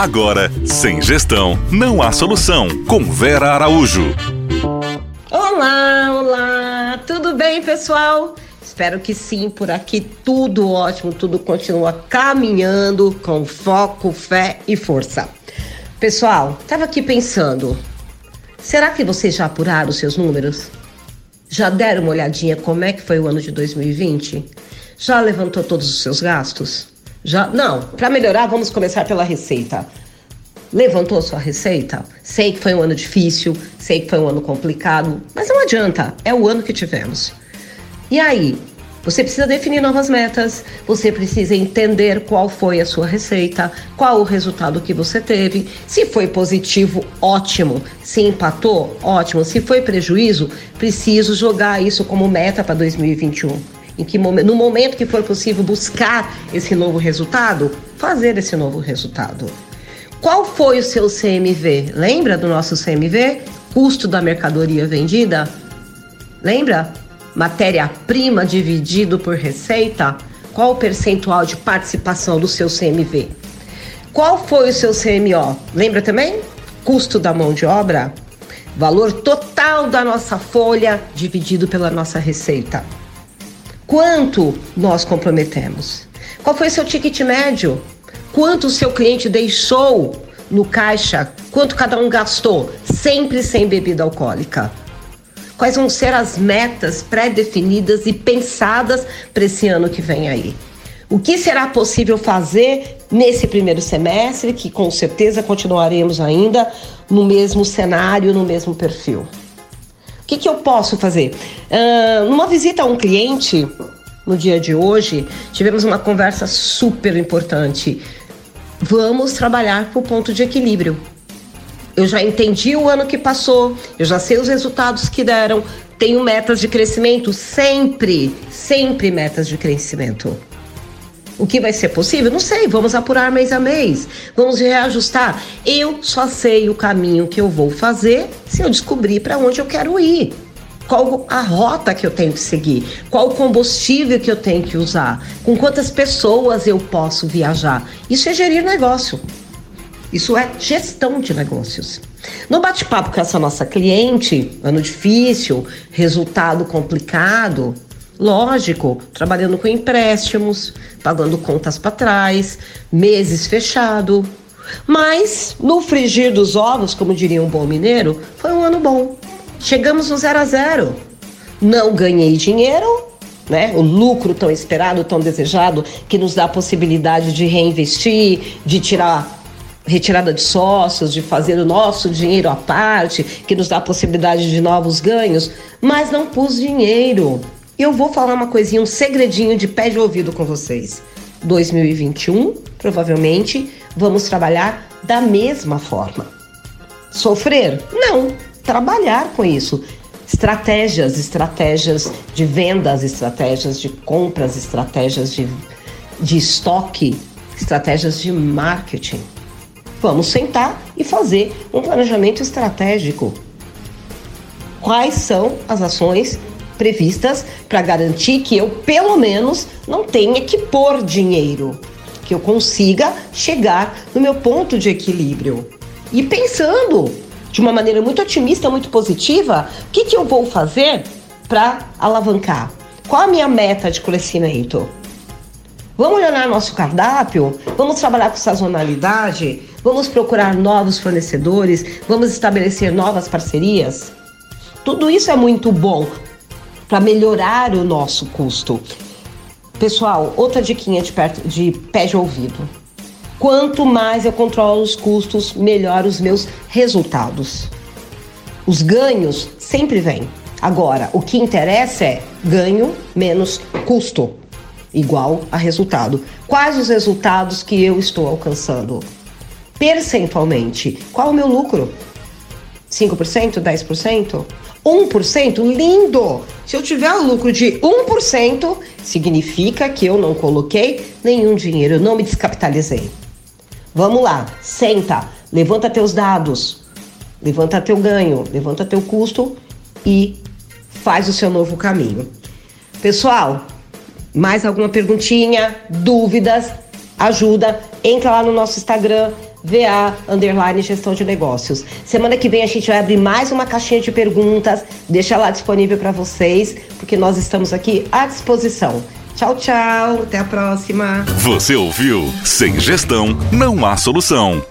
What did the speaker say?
Agora, sem gestão, não há solução. Com Vera Araújo. Olá, olá! Tudo bem, pessoal? Espero que sim, por aqui tudo ótimo, tudo continua caminhando com foco, fé e força. Pessoal, estava aqui pensando, será que vocês já apuraram os seus números? Já deram uma olhadinha como é que foi o ano de 2020? Já levantou todos os seus gastos? Já? Não, para melhorar, vamos começar pela receita. Levantou sua receita? Sei que foi um ano difícil, sei que foi um ano complicado, mas não adianta, é o ano que tivemos. E aí, você precisa definir novas metas, você precisa entender qual foi a sua receita, qual o resultado que você teve. Se foi positivo, ótimo. Se empatou, ótimo. Se foi prejuízo, preciso jogar isso como meta para 2021 em que no momento que for possível buscar esse novo resultado, fazer esse novo resultado. Qual foi o seu CMV? Lembra do nosso CMV? Custo da mercadoria vendida? Lembra? Matéria-prima dividido por receita? Qual o percentual de participação do seu CMV? Qual foi o seu CMO? Lembra também? Custo da mão de obra? Valor total da nossa folha dividido pela nossa receita. Quanto nós comprometemos? Qual foi seu ticket médio? Quanto o seu cliente deixou no caixa? Quanto cada um gastou? Sempre sem bebida alcoólica. Quais vão ser as metas pré-definidas e pensadas para esse ano que vem aí? O que será possível fazer nesse primeiro semestre, que com certeza continuaremos ainda no mesmo cenário, no mesmo perfil? Que, que eu posso fazer? Uh, numa visita a um cliente, no dia de hoje, tivemos uma conversa super importante. Vamos trabalhar para o ponto de equilíbrio. Eu já entendi o ano que passou, eu já sei os resultados que deram, tenho metas de crescimento, sempre, sempre metas de crescimento. O que vai ser possível? Não sei, vamos apurar mês a mês, vamos reajustar. Eu só sei o caminho que eu vou fazer se eu descobrir para onde eu quero ir. Qual a rota que eu tenho que seguir? Qual o combustível que eu tenho que usar? Com quantas pessoas eu posso viajar? Isso é gerir negócio. Isso é gestão de negócios. No bate-papo com essa nossa cliente, ano difícil, resultado complicado, Lógico, trabalhando com empréstimos, pagando contas para trás, meses fechado. Mas no frigir dos ovos, como diria um bom mineiro, foi um ano bom. Chegamos no zero a zero. Não ganhei dinheiro, né? O lucro tão esperado, tão desejado, que nos dá a possibilidade de reinvestir, de tirar retirada de sócios, de fazer o nosso dinheiro à parte, que nos dá a possibilidade de novos ganhos, mas não pus dinheiro. E eu vou falar uma coisinha, um segredinho de pé de ouvido com vocês. 2021, provavelmente, vamos trabalhar da mesma forma. Sofrer? Não, trabalhar com isso. Estratégias, estratégias de vendas, estratégias de compras, estratégias de, de estoque, estratégias de marketing. Vamos sentar e fazer um planejamento estratégico. Quais são as ações previstas para garantir que eu, pelo menos, não tenha que pôr dinheiro, que eu consiga chegar no meu ponto de equilíbrio. E pensando de uma maneira muito otimista, muito positiva, o que, que eu vou fazer para alavancar? Qual a minha meta de crescimento? Vamos olhar nosso cardápio? Vamos trabalhar com sazonalidade? Vamos procurar novos fornecedores? Vamos estabelecer novas parcerias? Tudo isso é muito bom para melhorar o nosso custo. Pessoal, outra diquinha de, perto, de pé de ouvido. Quanto mais eu controlo os custos, melhor os meus resultados. Os ganhos sempre vêm. Agora, o que interessa é ganho menos custo, igual a resultado. Quais os resultados que eu estou alcançando? Percentualmente, qual o meu lucro? 5%, 10%? 1%? Lindo! Se eu tiver um lucro de 1%, significa que eu não coloquei nenhum dinheiro, eu não me descapitalizei. Vamos lá, senta, levanta teus dados, levanta teu ganho, levanta teu custo e faz o seu novo caminho. Pessoal, mais alguma perguntinha, dúvidas, ajuda, entra lá no nosso Instagram, VA underline gestão de negócios. Semana que vem a gente vai abrir mais uma caixinha de perguntas, deixa lá disponível para vocês, porque nós estamos aqui à disposição. Tchau, tchau, até a próxima. Você ouviu? Sem gestão não há solução.